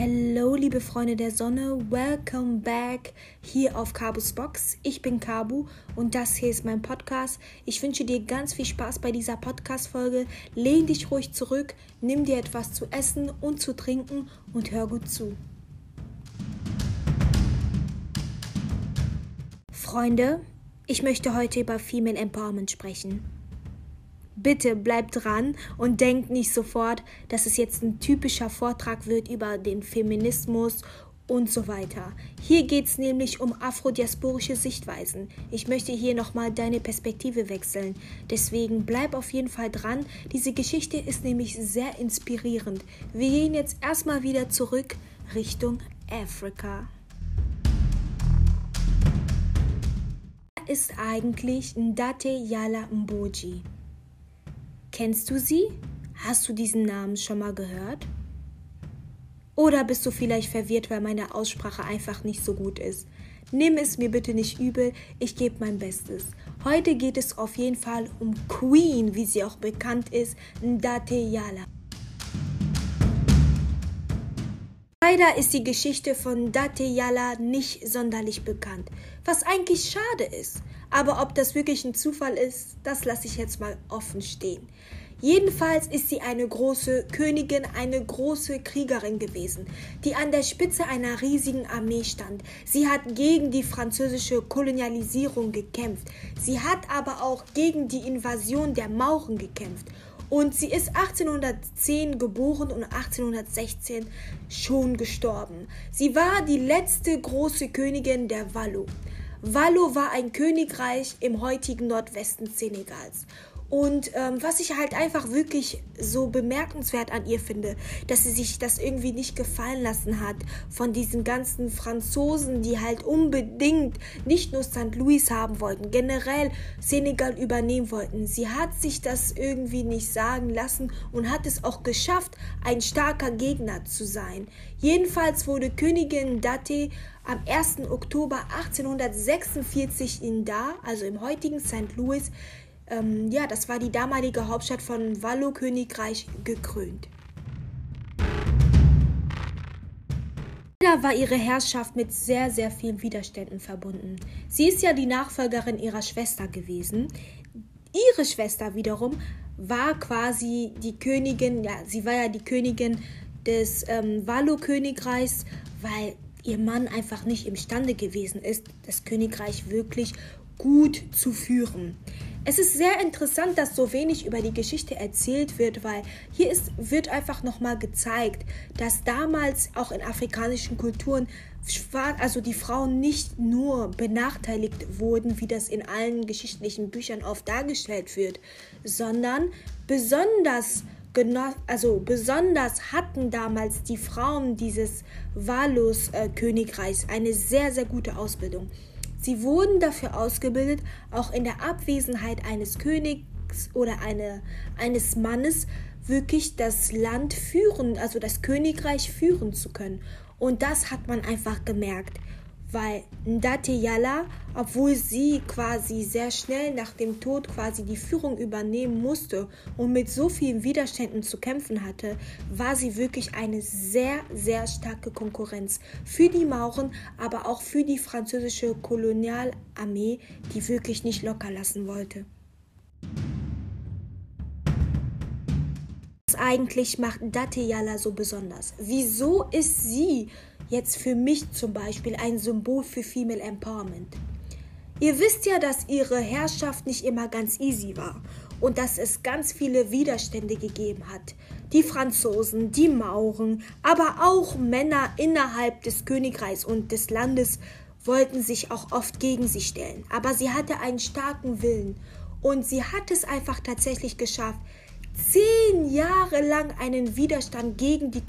Hallo, liebe Freunde der Sonne, welcome back hier auf Kabus Box. Ich bin Kabu und das hier ist mein Podcast. Ich wünsche dir ganz viel Spaß bei dieser Podcast-Folge. Lehn dich ruhig zurück, nimm dir etwas zu essen und zu trinken und hör gut zu. Freunde, ich möchte heute über Female Empowerment sprechen. Bitte bleibt dran und denkt nicht sofort, dass es jetzt ein typischer Vortrag wird über den Feminismus und so weiter. Hier geht es nämlich um afrodiasporische Sichtweisen. Ich möchte hier nochmal deine Perspektive wechseln. Deswegen bleib auf jeden Fall dran. Diese Geschichte ist nämlich sehr inspirierend. Wir gehen jetzt erstmal wieder zurück Richtung Afrika. ist eigentlich Ndate Yala Mboji. Kennst du sie? Hast du diesen Namen schon mal gehört? Oder bist du vielleicht verwirrt, weil meine Aussprache einfach nicht so gut ist? Nimm es mir bitte nicht übel, ich gebe mein Bestes. Heute geht es auf jeden Fall um Queen, wie sie auch bekannt ist, Ndate Yala. Leider ist die Geschichte von Ndate Yala nicht sonderlich bekannt, was eigentlich schade ist. Aber ob das wirklich ein Zufall ist, das lasse ich jetzt mal offen stehen. Jedenfalls ist sie eine große Königin, eine große Kriegerin gewesen, die an der Spitze einer riesigen Armee stand. Sie hat gegen die französische Kolonialisierung gekämpft. Sie hat aber auch gegen die Invasion der Mauren gekämpft. Und sie ist 1810 geboren und 1816 schon gestorben. Sie war die letzte große Königin der Wallo. Wallo war ein Königreich im heutigen Nordwesten Senegals. Und ähm, was ich halt einfach wirklich so bemerkenswert an ihr finde, dass sie sich das irgendwie nicht gefallen lassen hat von diesen ganzen Franzosen, die halt unbedingt nicht nur St. Louis haben wollten, generell Senegal übernehmen wollten. Sie hat sich das irgendwie nicht sagen lassen und hat es auch geschafft, ein starker Gegner zu sein. Jedenfalls wurde Königin Date am 1. Oktober 1846 in Da, also im heutigen St. Louis, ähm, ja, das war die damalige Hauptstadt von Wallo-Königreich, gekrönt. Leider war ihre Herrschaft mit sehr, sehr vielen Widerständen verbunden. Sie ist ja die Nachfolgerin ihrer Schwester gewesen. Ihre Schwester wiederum war quasi die Königin, ja, sie war ja die Königin des ähm, Wallo-Königreichs, weil ihr Mann einfach nicht imstande gewesen ist, das Königreich wirklich gut zu führen. Es ist sehr interessant, dass so wenig über die Geschichte erzählt wird, weil hier ist, wird einfach nochmal gezeigt, dass damals auch in afrikanischen Kulturen also die Frauen nicht nur benachteiligt wurden, wie das in allen geschichtlichen Büchern oft dargestellt wird, sondern besonders also besonders hatten damals die Frauen dieses Valos-Königreichs äh, eine sehr, sehr gute Ausbildung. Sie wurden dafür ausgebildet, auch in der Abwesenheit eines Königs oder eine, eines Mannes wirklich das Land führen, also das Königreich führen zu können. Und das hat man einfach gemerkt weil Ndateyala, obwohl sie quasi sehr schnell nach dem Tod quasi die Führung übernehmen musste und mit so vielen Widerständen zu kämpfen hatte, war sie wirklich eine sehr, sehr starke Konkurrenz für die Mauren, aber auch für die französische Kolonialarmee, die wirklich nicht locker lassen wollte. Was eigentlich macht Ndateyala so besonders? Wieso ist sie jetzt für mich zum Beispiel ein Symbol für Female Empowerment. Ihr wisst ja, dass ihre Herrschaft nicht immer ganz easy war und dass es ganz viele Widerstände gegeben hat. Die Franzosen, die Mauren, aber auch Männer innerhalb des Königreichs und des Landes wollten sich auch oft gegen sie stellen. Aber sie hatte einen starken Willen und sie hat es einfach tatsächlich geschafft, zehn Jahre lang einen Widerstand gegen die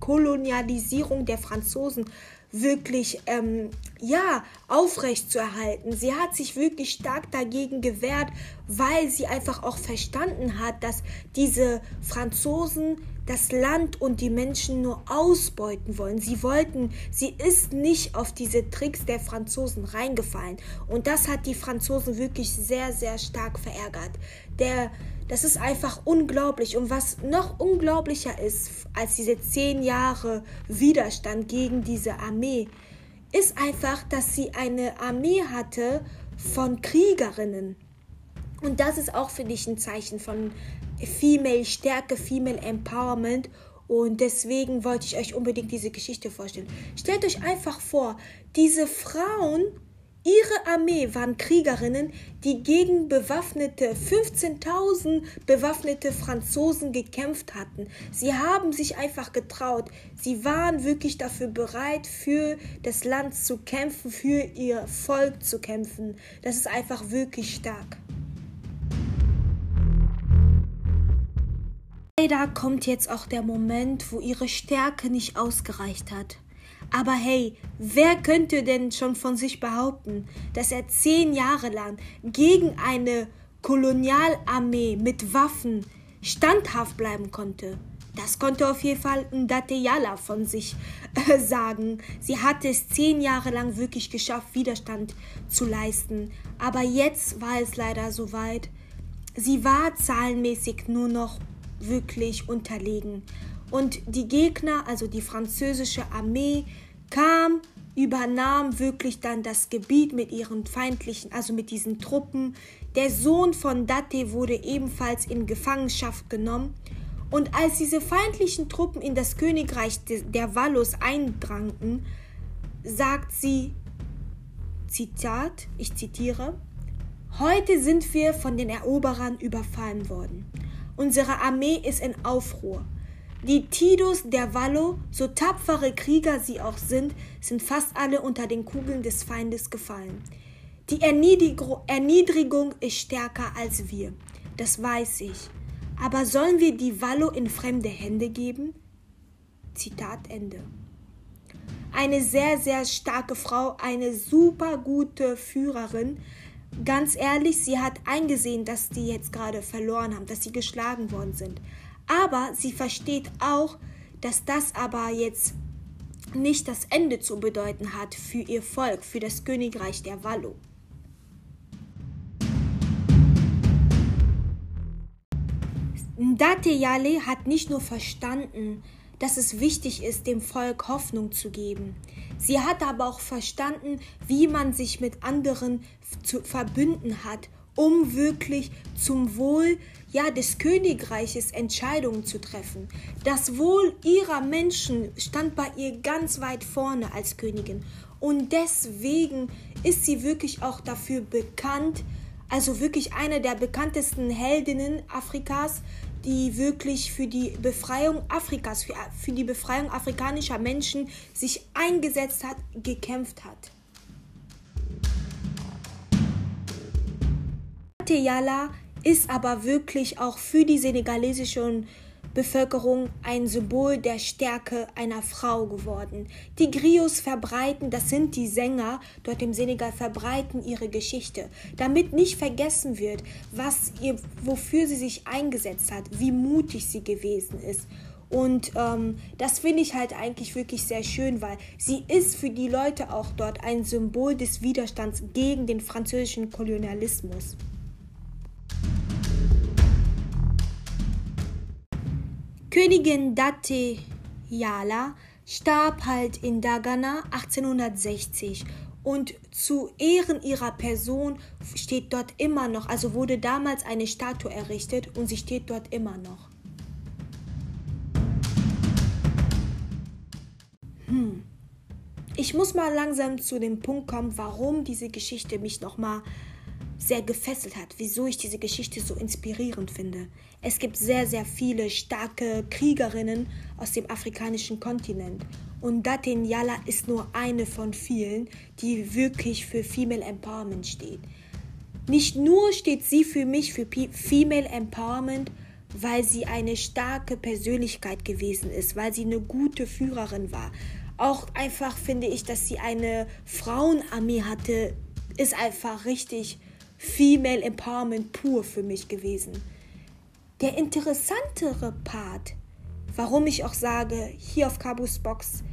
Kolonialisierung der Franzosen wirklich ähm, ja aufrecht zu erhalten. Sie hat sich wirklich stark dagegen gewehrt, weil sie einfach auch verstanden hat, dass diese Franzosen das Land und die Menschen nur ausbeuten wollen. Sie wollten, sie ist nicht auf diese Tricks der Franzosen reingefallen und das hat die Franzosen wirklich sehr sehr stark verärgert. Der Das ist einfach unglaublich. Und was noch unglaublicher ist als diese zehn Jahre Widerstand gegen diese Armee, ist einfach, dass sie eine Armee hatte von Kriegerinnen. Und das ist auch, finde ich, ein Zeichen von Female Stärke, Female Empowerment. Und deswegen wollte ich euch unbedingt diese Geschichte vorstellen. Stellt euch einfach vor, diese Frauen Ihre Armee waren Kriegerinnen, die gegen bewaffnete 15.000 bewaffnete Franzosen gekämpft hatten. Sie haben sich einfach getraut. Sie waren wirklich dafür bereit, für das Land zu kämpfen, für ihr Volk zu kämpfen. Das ist einfach wirklich stark. Leider kommt jetzt auch der Moment, wo ihre Stärke nicht ausgereicht hat. Aber hey, wer könnte denn schon von sich behaupten, dass er zehn Jahre lang gegen eine Kolonialarmee mit Waffen standhaft bleiben konnte? Das konnte auf jeden Fall Ndateyala von sich äh, sagen. Sie hatte es zehn Jahre lang wirklich geschafft, Widerstand zu leisten. Aber jetzt war es leider soweit. Sie war zahlenmäßig nur noch wirklich unterlegen. Und die Gegner, also die französische Armee, kam, übernahm wirklich dann das Gebiet mit ihren feindlichen, also mit diesen Truppen. Der Sohn von Date wurde ebenfalls in Gefangenschaft genommen. Und als diese feindlichen Truppen in das Königreich der Wallos eindrangen, sagt sie, Zitat, ich zitiere, Heute sind wir von den Eroberern überfallen worden. Unsere Armee ist in Aufruhr. Die Tidus der Wallo, so tapfere Krieger sie auch sind, sind fast alle unter den Kugeln des Feindes gefallen. Die Erniedrigung ist stärker als wir, das weiß ich. Aber sollen wir die Wallo in fremde Hände geben? Zitat Ende. Eine sehr, sehr starke Frau, eine super gute Führerin. Ganz ehrlich, sie hat eingesehen, dass die jetzt gerade verloren haben, dass sie geschlagen worden sind. Aber sie versteht auch, dass das aber jetzt nicht das Ende zu bedeuten hat für ihr Volk, für das Königreich der Wallo. Ndateyale hat nicht nur verstanden, dass es wichtig ist, dem Volk Hoffnung zu geben. Sie hat aber auch verstanden, wie man sich mit anderen zu verbünden hat, um wirklich zum Wohl ja, des Königreiches Entscheidungen zu treffen. Das Wohl ihrer Menschen stand bei ihr ganz weit vorne als Königin. Und deswegen ist sie wirklich auch dafür bekannt, also wirklich eine der bekanntesten Heldinnen Afrikas, die wirklich für die Befreiung Afrikas, für, für die Befreiung afrikanischer Menschen sich eingesetzt hat, gekämpft hat. Teyala ist aber wirklich auch für die senegalesische Bevölkerung ein Symbol der Stärke einer Frau geworden. Die Griots verbreiten, das sind die Sänger dort im Senegal, verbreiten ihre Geschichte, damit nicht vergessen wird, was ihr, wofür sie sich eingesetzt hat, wie mutig sie gewesen ist. Und ähm, das finde ich halt eigentlich wirklich sehr schön, weil sie ist für die Leute auch dort ein Symbol des Widerstands gegen den französischen Kolonialismus. Königin Date Yala starb halt in Dagana 1860 und zu Ehren ihrer Person steht dort immer noch, also wurde damals eine Statue errichtet und sie steht dort immer noch. Hm. Ich muss mal langsam zu dem Punkt kommen, warum diese Geschichte mich nochmal sehr gefesselt hat, wieso ich diese Geschichte so inspirierend finde. Es gibt sehr, sehr viele starke Kriegerinnen aus dem afrikanischen Kontinent. Und Datin Yala ist nur eine von vielen, die wirklich für Female Empowerment steht. Nicht nur steht sie für mich für Female Empowerment, weil sie eine starke Persönlichkeit gewesen ist, weil sie eine gute Führerin war. Auch einfach finde ich, dass sie eine Frauenarmee hatte, ist einfach richtig Female Empowerment pur für mich gewesen. Der interessantere Part, warum ich auch sage, hier auf Cabus Box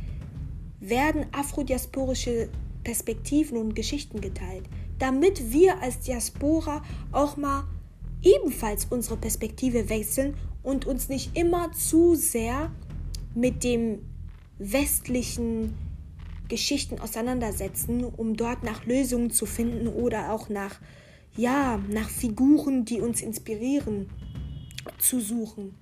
werden afrodiasporische Perspektiven und Geschichten geteilt, damit wir als Diaspora auch mal ebenfalls unsere Perspektive wechseln und uns nicht immer zu sehr mit dem westlichen Geschichten auseinandersetzen, um dort nach Lösungen zu finden oder auch nach ja, nach Figuren, die uns inspirieren, zu suchen.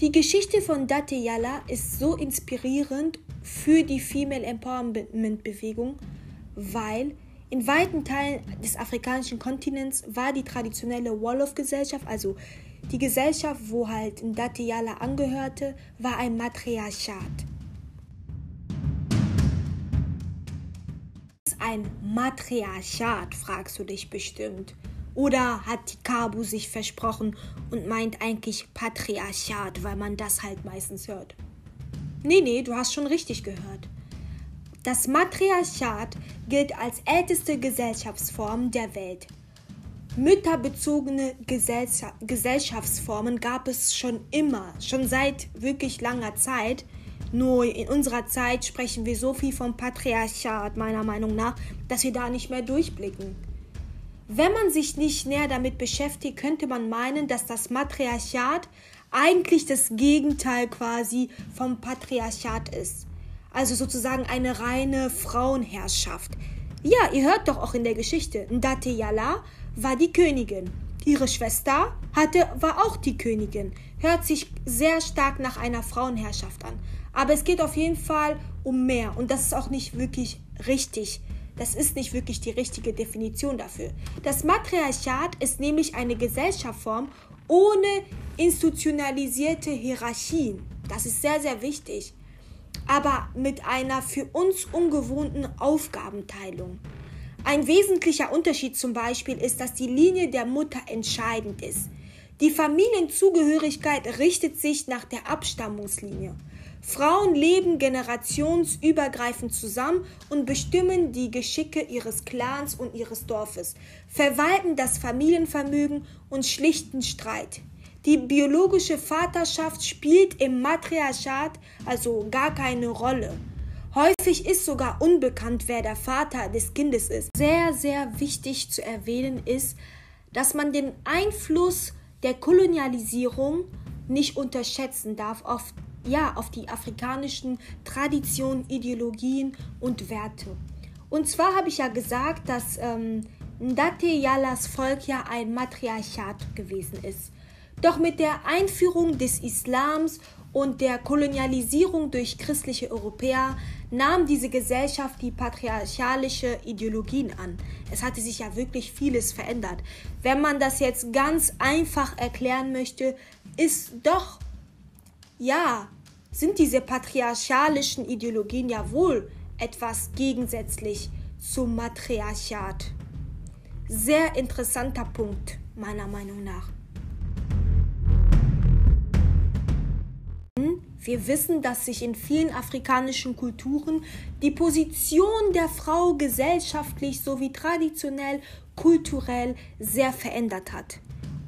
Die Geschichte von Date Yala ist so inspirierend für die Female Empowerment Bewegung, weil in weiten Teilen des afrikanischen Kontinents war die traditionelle Wolof-Gesellschaft, also die Gesellschaft, wo halt Date Yala angehörte, war ein Matriarchat. Ein Matriarchat, fragst du dich bestimmt. Oder hat die Kabu sich versprochen und meint eigentlich Patriarchat, weil man das halt meistens hört? Nee, nee, du hast schon richtig gehört. Das Matriarchat gilt als älteste Gesellschaftsform der Welt. Mütterbezogene Gesellschaftsformen gab es schon immer, schon seit wirklich langer Zeit. Nur in unserer Zeit sprechen wir so viel vom Patriarchat, meiner Meinung nach, dass wir da nicht mehr durchblicken. Wenn man sich nicht näher damit beschäftigt, könnte man meinen, dass das Matriarchat eigentlich das Gegenteil quasi vom Patriarchat ist. Also sozusagen eine reine Frauenherrschaft. Ja, ihr hört doch auch in der Geschichte, Ndate Yala war die Königin. Ihre Schwester hatte, war auch die Königin. Hört sich sehr stark nach einer Frauenherrschaft an. Aber es geht auf jeden Fall um mehr und das ist auch nicht wirklich richtig. Das ist nicht wirklich die richtige Definition dafür. Das Matriarchat ist nämlich eine Gesellschaftsform ohne institutionalisierte Hierarchien. Das ist sehr, sehr wichtig. Aber mit einer für uns ungewohnten Aufgabenteilung. Ein wesentlicher Unterschied zum Beispiel ist, dass die Linie der Mutter entscheidend ist. Die Familienzugehörigkeit richtet sich nach der Abstammungslinie. Frauen leben generationsübergreifend zusammen und bestimmen die Geschicke ihres Clans und ihres Dorfes, verwalten das Familienvermögen und schlichten Streit. Die biologische Vaterschaft spielt im Matriarchat also gar keine Rolle. Häufig ist sogar unbekannt, wer der Vater des Kindes ist. Sehr, sehr wichtig zu erwähnen ist, dass man den Einfluss der Kolonialisierung nicht unterschätzen darf auf ja, auf die afrikanischen Traditionen, Ideologien und Werte. Und zwar habe ich ja gesagt, dass ähm, Ndate Yalas Volk ja ein Matriarchat gewesen ist. Doch mit der Einführung des Islams und der Kolonialisierung durch christliche Europäer nahm diese Gesellschaft die patriarchalische Ideologien an. Es hatte sich ja wirklich vieles verändert. Wenn man das jetzt ganz einfach erklären möchte, ist doch ja sind diese patriarchalischen Ideologien ja wohl etwas gegensätzlich zum Matriarchat. Sehr interessanter Punkt, meiner Meinung nach. Wir wissen, dass sich in vielen afrikanischen Kulturen die Position der Frau gesellschaftlich sowie traditionell, kulturell sehr verändert hat.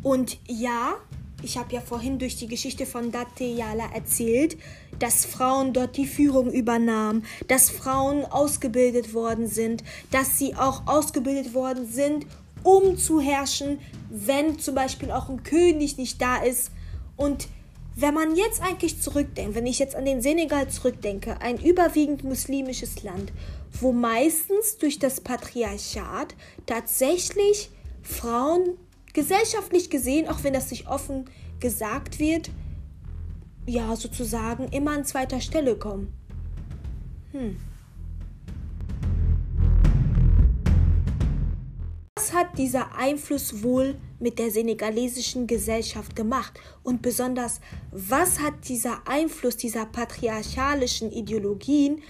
Und ja, ich habe ja vorhin durch die Geschichte von Date Yala erzählt, dass Frauen dort die Führung übernahmen, dass Frauen ausgebildet worden sind, dass sie auch ausgebildet worden sind, um zu herrschen, wenn zum Beispiel auch ein König nicht da ist. Und wenn man jetzt eigentlich zurückdenkt, wenn ich jetzt an den Senegal zurückdenke, ein überwiegend muslimisches Land, wo meistens durch das Patriarchat tatsächlich Frauen gesellschaftlich gesehen, auch wenn das nicht offen gesagt wird, ja, sozusagen immer an zweiter Stelle kommen. Hm. Was hat dieser Einfluss wohl mit der senegalesischen Gesellschaft gemacht? Und besonders, was hat dieser Einfluss dieser patriarchalischen Ideologien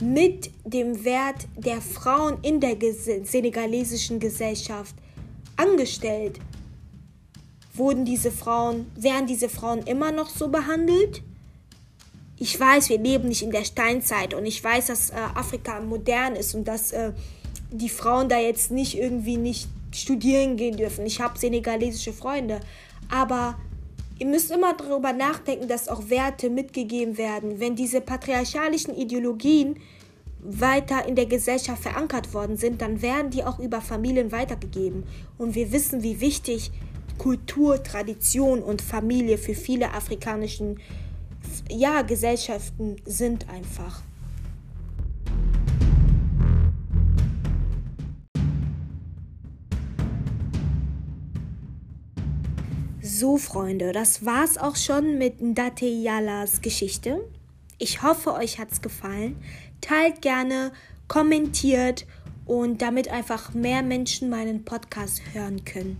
mit dem Wert der Frauen in der senegalesischen Gesellschaft angestellt? Wurden diese Frauen, werden diese Frauen immer noch so behandelt? Ich weiß, wir leben nicht in der Steinzeit und ich weiß, dass äh, Afrika modern ist und dass äh, die Frauen da jetzt nicht irgendwie nicht studieren gehen dürfen. Ich habe senegalesische Freunde, aber ihr müsst immer darüber nachdenken, dass auch Werte mitgegeben werden. Wenn diese patriarchalischen Ideologien weiter in der Gesellschaft verankert worden sind, dann werden die auch über Familien weitergegeben. Und wir wissen, wie wichtig Kultur, Tradition und Familie für viele afrikanischen ja, Gesellschaften sind einfach. So, Freunde, das war's auch schon mit Ndate Yalas Geschichte. Ich hoffe, euch hat's gefallen. Teilt gerne, kommentiert und damit einfach mehr Menschen meinen Podcast hören können.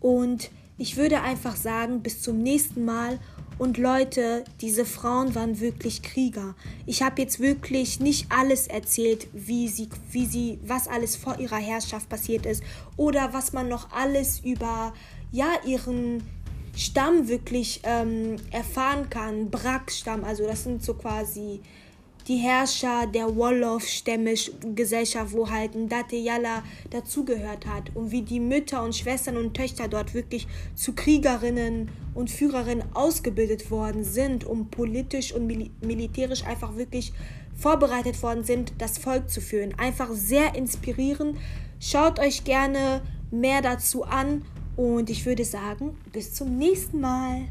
Und ich würde einfach sagen, bis zum nächsten Mal. Und Leute, diese Frauen waren wirklich Krieger. Ich habe jetzt wirklich nicht alles erzählt, wie sie, wie sie, was alles vor ihrer Herrschaft passiert ist oder was man noch alles über ja ihren Stamm wirklich ähm, erfahren kann. Brack-Stamm, also das sind so quasi die Herrscher der Wolof-Stämme-Gesellschaft, wo halt ein Yala dazugehört hat und wie die Mütter und Schwestern und Töchter dort wirklich zu Kriegerinnen und Führerinnen ausgebildet worden sind, um politisch und mil militärisch einfach wirklich vorbereitet worden sind, das Volk zu führen. Einfach sehr inspirierend. Schaut euch gerne mehr dazu an und ich würde sagen, bis zum nächsten Mal.